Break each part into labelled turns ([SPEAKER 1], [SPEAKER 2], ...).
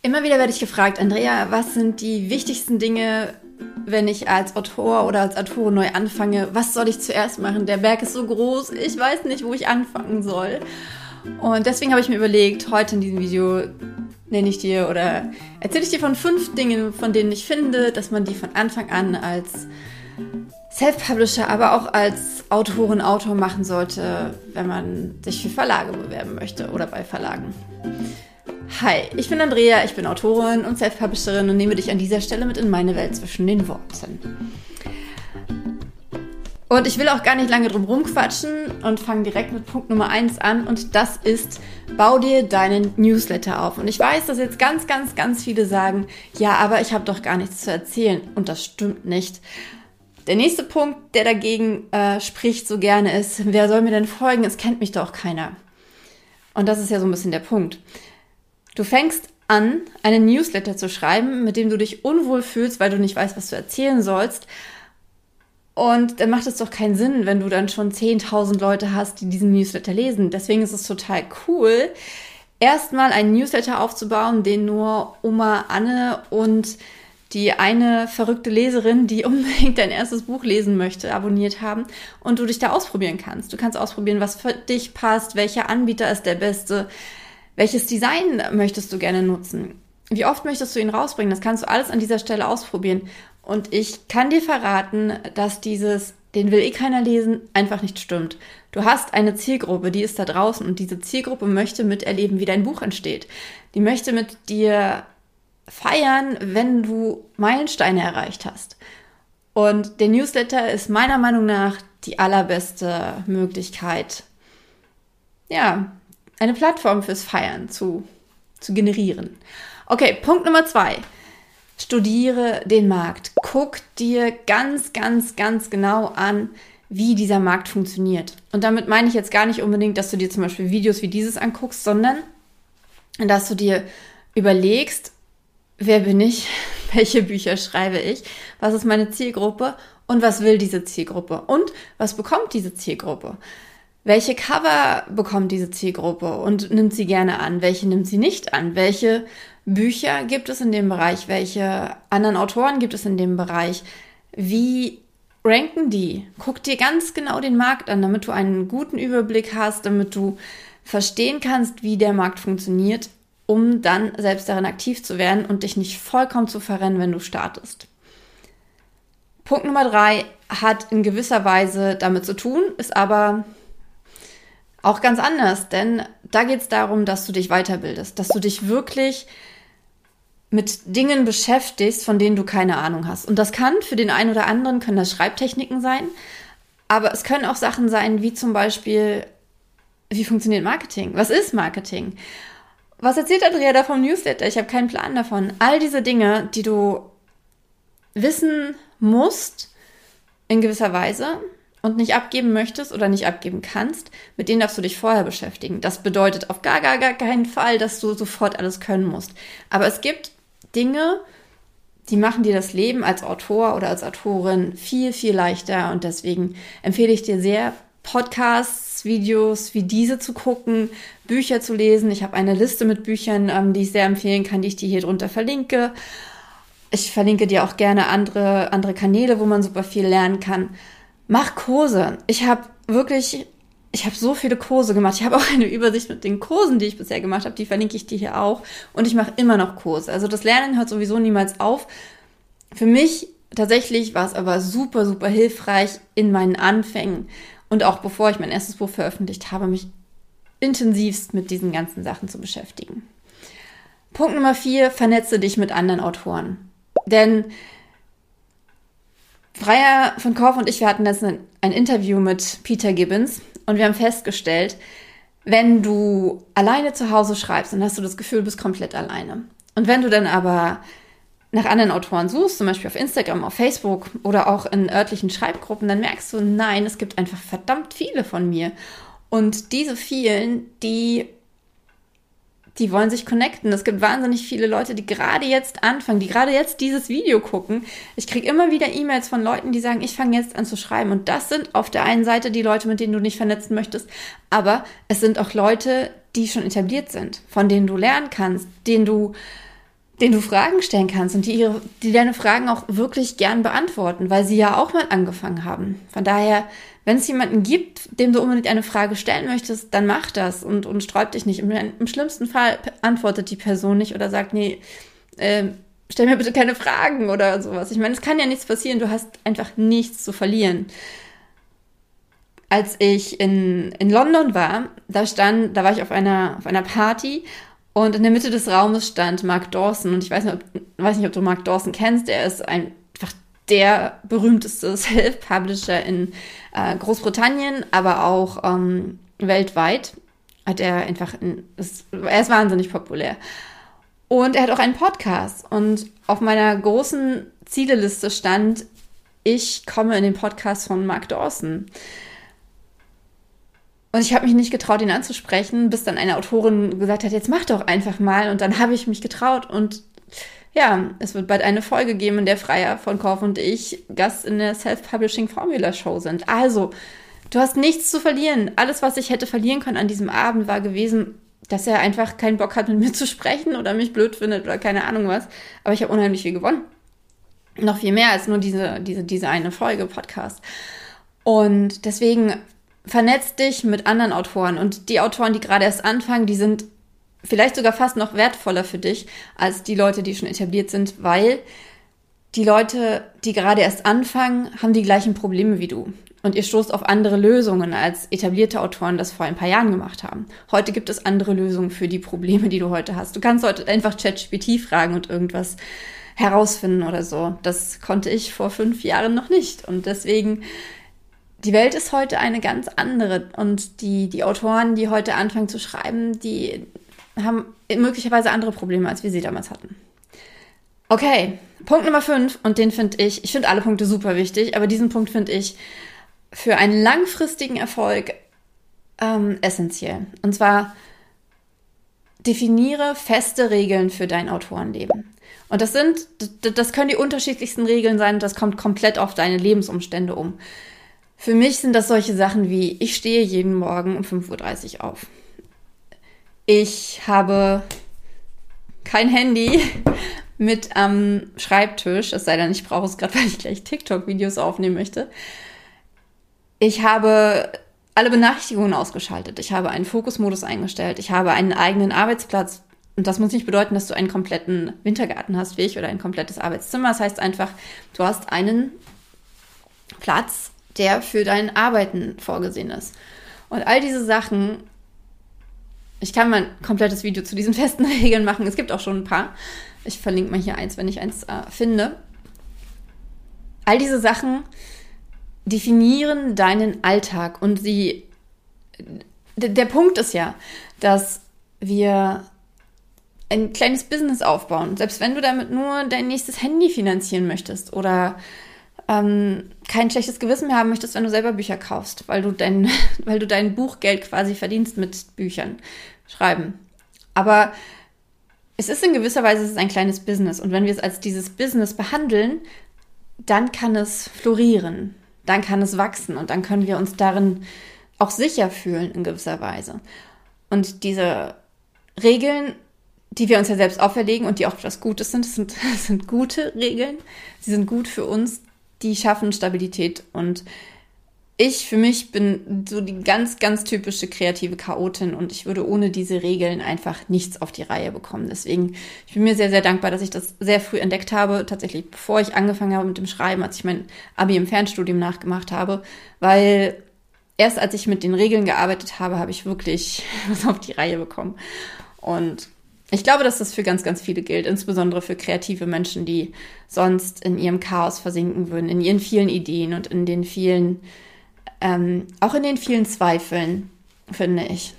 [SPEAKER 1] Immer wieder werde ich gefragt, Andrea, was sind die wichtigsten Dinge, wenn ich als Autor oder als Autorin neu anfange? Was soll ich zuerst machen? Der Berg ist so groß, ich weiß nicht, wo ich anfangen soll. Und deswegen habe ich mir überlegt, heute in diesem Video nenne ich dir oder erzähle ich dir von fünf Dingen, von denen ich finde, dass man die von Anfang an als Self-Publisher, aber auch als Autorin, Autor machen sollte, wenn man sich für Verlage bewerben möchte oder bei Verlagen. Hi, ich bin Andrea, ich bin Autorin und Self-Publisherin und nehme dich an dieser Stelle mit in meine Welt zwischen den Worten. Und ich will auch gar nicht lange drum rumquatschen und fange direkt mit Punkt Nummer 1 an und das ist, bau dir deinen Newsletter auf. Und ich weiß, dass jetzt ganz, ganz, ganz viele sagen, ja, aber ich habe doch gar nichts zu erzählen und das stimmt nicht. Der nächste Punkt, der dagegen äh, spricht so gerne ist, wer soll mir denn folgen? Es kennt mich doch keiner. Und das ist ja so ein bisschen der Punkt. Du fängst an, einen Newsletter zu schreiben, mit dem du dich unwohl fühlst, weil du nicht weißt, was du erzählen sollst. Und dann macht es doch keinen Sinn, wenn du dann schon 10.000 Leute hast, die diesen Newsletter lesen. Deswegen ist es total cool, erstmal einen Newsletter aufzubauen, den nur Oma Anne und die eine verrückte Leserin, die unbedingt dein erstes Buch lesen möchte, abonniert haben und du dich da ausprobieren kannst. Du kannst ausprobieren, was für dich passt, welcher Anbieter ist der beste, welches Design möchtest du gerne nutzen? Wie oft möchtest du ihn rausbringen? Das kannst du alles an dieser Stelle ausprobieren. Und ich kann dir verraten, dass dieses, den will eh keiner lesen, einfach nicht stimmt. Du hast eine Zielgruppe, die ist da draußen und diese Zielgruppe möchte miterleben, wie dein Buch entsteht. Die möchte mit dir feiern, wenn du Meilensteine erreicht hast. Und der Newsletter ist meiner Meinung nach die allerbeste Möglichkeit, ja, eine Plattform fürs Feiern zu, zu generieren. Okay, Punkt Nummer zwei. Studiere den Markt. Guck dir ganz, ganz, ganz genau an, wie dieser Markt funktioniert. Und damit meine ich jetzt gar nicht unbedingt, dass du dir zum Beispiel Videos wie dieses anguckst, sondern dass du dir überlegst, wer bin ich, welche Bücher schreibe ich, was ist meine Zielgruppe und was will diese Zielgruppe und was bekommt diese Zielgruppe. Welche Cover bekommt diese Zielgruppe und nimmt sie gerne an? Welche nimmt sie nicht an? Welche Bücher gibt es in dem Bereich? Welche anderen Autoren gibt es in dem Bereich? Wie ranken die? Guck dir ganz genau den Markt an, damit du einen guten Überblick hast, damit du verstehen kannst, wie der Markt funktioniert, um dann selbst darin aktiv zu werden und dich nicht vollkommen zu verrennen, wenn du startest. Punkt Nummer drei hat in gewisser Weise damit zu tun, ist aber auch ganz anders, denn da geht es darum, dass du dich weiterbildest, dass du dich wirklich mit Dingen beschäftigst, von denen du keine Ahnung hast. Und das kann für den einen oder anderen, können das Schreibtechniken sein, aber es können auch Sachen sein, wie zum Beispiel, wie funktioniert Marketing? Was ist Marketing? Was erzählt Andrea da vom Newsletter? Ich habe keinen Plan davon. All diese Dinge, die du wissen musst, in gewisser Weise, und nicht abgeben möchtest oder nicht abgeben kannst, mit denen darfst du dich vorher beschäftigen. Das bedeutet auf gar, gar, gar keinen Fall, dass du sofort alles können musst. Aber es gibt Dinge, die machen dir das Leben als Autor oder als Autorin viel, viel leichter. Und deswegen empfehle ich dir sehr, Podcasts, Videos wie diese zu gucken, Bücher zu lesen. Ich habe eine Liste mit Büchern, ähm, die ich sehr empfehlen kann, die ich dir hier drunter verlinke. Ich verlinke dir auch gerne andere, andere Kanäle, wo man super viel lernen kann. Mach Kurse. Ich habe wirklich, ich habe so viele Kurse gemacht. Ich habe auch eine Übersicht mit den Kursen, die ich bisher gemacht habe. Die verlinke ich dir hier auch. Und ich mache immer noch Kurse. Also das Lernen hört sowieso niemals auf. Für mich tatsächlich war es aber super, super hilfreich in meinen Anfängen. Und auch bevor ich mein erstes Buch veröffentlicht habe, mich intensivst mit diesen ganzen Sachen zu beschäftigen. Punkt Nummer vier, vernetze dich mit anderen Autoren. Denn Freier von Korf und ich, wir hatten jetzt ein, ein Interview mit Peter Gibbons und wir haben festgestellt, wenn du alleine zu Hause schreibst, dann hast du das Gefühl, du bist komplett alleine. Und wenn du dann aber nach anderen Autoren suchst, zum Beispiel auf Instagram, auf Facebook oder auch in örtlichen Schreibgruppen, dann merkst du, nein, es gibt einfach verdammt viele von mir. Und diese vielen, die die wollen sich connecten. Es gibt wahnsinnig viele Leute, die gerade jetzt anfangen, die gerade jetzt dieses Video gucken. Ich kriege immer wieder E-Mails von Leuten, die sagen, ich fange jetzt an zu schreiben. Und das sind auf der einen Seite die Leute, mit denen du nicht vernetzen möchtest, aber es sind auch Leute, die schon etabliert sind, von denen du lernen kannst, denen du denen du Fragen stellen kannst und die, ihre, die deine Fragen auch wirklich gern beantworten, weil sie ja auch mal angefangen haben. Von daher, wenn es jemanden gibt, dem du unbedingt eine Frage stellen möchtest, dann mach das und, und sträub dich nicht. Im, Im, schlimmsten Fall antwortet die Person nicht oder sagt, nee, äh, stell mir bitte keine Fragen oder sowas. Ich meine, es kann ja nichts passieren, du hast einfach nichts zu verlieren. Als ich in, in London war, da stand, da war ich auf einer, auf einer Party und in der Mitte des Raumes stand Mark Dawson. Und ich weiß nicht, ob, weiß nicht, ob du Mark Dawson kennst. Er ist ein, einfach der berühmteste Self-Publisher in äh, Großbritannien, aber auch ähm, weltweit. Hat er einfach, in, ist, er ist wahnsinnig populär. Und er hat auch einen Podcast. Und auf meiner großen Zieleliste stand, ich komme in den Podcast von Mark Dawson. Und ich habe mich nicht getraut, ihn anzusprechen, bis dann eine Autorin gesagt hat, jetzt mach doch einfach mal. Und dann habe ich mich getraut und ja, es wird bald eine Folge geben, in der Freier von Korf und ich Gast in der Self-Publishing Formula Show sind. Also, du hast nichts zu verlieren. Alles, was ich hätte verlieren können an diesem Abend, war gewesen, dass er einfach keinen Bock hat, mit mir zu sprechen oder mich blöd findet oder keine Ahnung was. Aber ich habe unheimlich viel gewonnen. Noch viel mehr als nur diese, diese, diese eine Folge Podcast. Und deswegen vernetz dich mit anderen Autoren und die Autoren, die gerade erst anfangen, die sind vielleicht sogar fast noch wertvoller für dich als die Leute, die schon etabliert sind, weil die Leute, die gerade erst anfangen, haben die gleichen Probleme wie du. Und ihr stoßt auf andere Lösungen, als etablierte Autoren das vor ein paar Jahren gemacht haben. Heute gibt es andere Lösungen für die Probleme, die du heute hast. Du kannst heute einfach ChatGPT fragen und irgendwas herausfinden oder so. Das konnte ich vor fünf Jahren noch nicht. Und deswegen die Welt ist heute eine ganz andere und die, die Autoren, die heute anfangen zu schreiben, die haben möglicherweise andere Probleme, als wir sie damals hatten. Okay, Punkt Nummer 5 und den finde ich, ich finde alle Punkte super wichtig, aber diesen Punkt finde ich für einen langfristigen Erfolg ähm, essentiell. Und zwar definiere feste Regeln für dein Autorenleben. Und das sind, das können die unterschiedlichsten Regeln sein, das kommt komplett auf deine Lebensumstände um. Für mich sind das solche Sachen wie, ich stehe jeden Morgen um 5.30 Uhr auf. Ich habe kein Handy mit am Schreibtisch, es sei denn, ich brauche es gerade, weil ich gleich TikTok-Videos aufnehmen möchte. Ich habe alle Benachrichtigungen ausgeschaltet. Ich habe einen Fokusmodus eingestellt. Ich habe einen eigenen Arbeitsplatz. Und das muss nicht bedeuten, dass du einen kompletten Wintergarten hast wie ich oder ein komplettes Arbeitszimmer. Das heißt einfach, du hast einen Platz, der für dein Arbeiten vorgesehen ist. Und all diese Sachen, ich kann mal ein komplettes Video zu diesen festen Regeln machen. Es gibt auch schon ein paar. Ich verlinke mal hier eins, wenn ich eins äh, finde. All diese Sachen definieren deinen Alltag und sie. Der Punkt ist ja, dass wir ein kleines Business aufbauen, selbst wenn du damit nur dein nächstes Handy finanzieren möchtest oder ähm, kein schlechtes Gewissen mehr haben möchtest, wenn du selber Bücher kaufst, weil du dein, weil du dein Buchgeld quasi verdienst mit Büchern schreiben. Aber es ist in gewisser Weise es ein kleines Business und wenn wir es als dieses Business behandeln, dann kann es florieren, dann kann es wachsen und dann können wir uns darin auch sicher fühlen in gewisser Weise. Und diese Regeln, die wir uns ja selbst auferlegen und die auch etwas Gutes sind, sind, sind gute Regeln. Sie sind gut für uns, die schaffen Stabilität. Und ich für mich bin so die ganz, ganz typische kreative Chaotin und ich würde ohne diese Regeln einfach nichts auf die Reihe bekommen. Deswegen, ich bin mir sehr, sehr dankbar, dass ich das sehr früh entdeckt habe, tatsächlich bevor ich angefangen habe mit dem Schreiben, als ich mein Abi im Fernstudium nachgemacht habe, weil erst als ich mit den Regeln gearbeitet habe, habe ich wirklich was auf die Reihe bekommen. Und ich glaube, dass das für ganz, ganz viele gilt, insbesondere für kreative Menschen, die sonst in ihrem Chaos versinken würden, in ihren vielen Ideen und in den vielen, ähm, auch in den vielen Zweifeln, finde ich.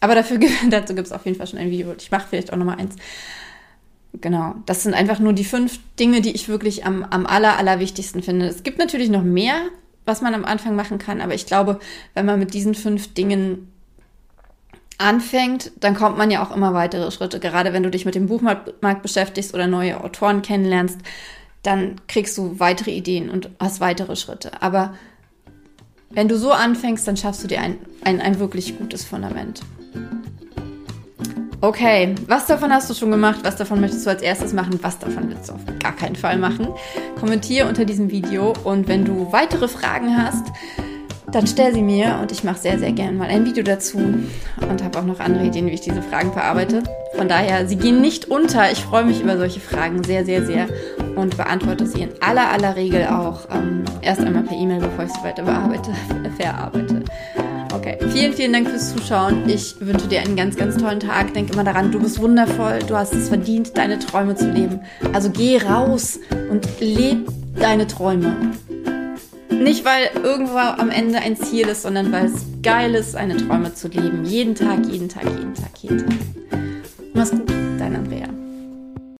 [SPEAKER 1] Aber dafür, dazu gibt es auf jeden Fall schon ein Video. Ich mache vielleicht auch nochmal eins. Genau, das sind einfach nur die fünf Dinge, die ich wirklich am, am aller, allerwichtigsten finde. Es gibt natürlich noch mehr, was man am Anfang machen kann, aber ich glaube, wenn man mit diesen fünf Dingen anfängt, dann kommt man ja auch immer weitere Schritte. Gerade wenn du dich mit dem Buchmarkt beschäftigst oder neue Autoren kennenlernst, dann kriegst du weitere Ideen und hast weitere Schritte. Aber wenn du so anfängst, dann schaffst du dir ein, ein, ein wirklich gutes Fundament. Okay, was davon hast du schon gemacht? Was davon möchtest du als erstes machen? Was davon willst du auf gar keinen Fall machen? Kommentiere unter diesem Video und wenn du weitere Fragen hast, dann stell sie mir und ich mache sehr, sehr gerne mal ein Video dazu und habe auch noch andere Ideen, wie ich diese Fragen verarbeite. Von daher, sie gehen nicht unter. Ich freue mich über solche Fragen sehr, sehr, sehr und beantworte sie in aller, aller Regel auch ähm, erst einmal per E-Mail, bevor ich sie weiter bearbeite, verarbeite. Okay, vielen, vielen Dank fürs Zuschauen. Ich wünsche dir einen ganz, ganz tollen Tag. Denk immer daran, du bist wundervoll, du hast es verdient, deine Träume zu leben. Also geh raus und leb deine Träume. Nicht, weil irgendwo am Ende ein Ziel ist, sondern weil es geil ist, seine Träume zu leben. Jeden Tag, jeden Tag, jeden Tag, jeden Tag. Mach's gut, dein Andrea.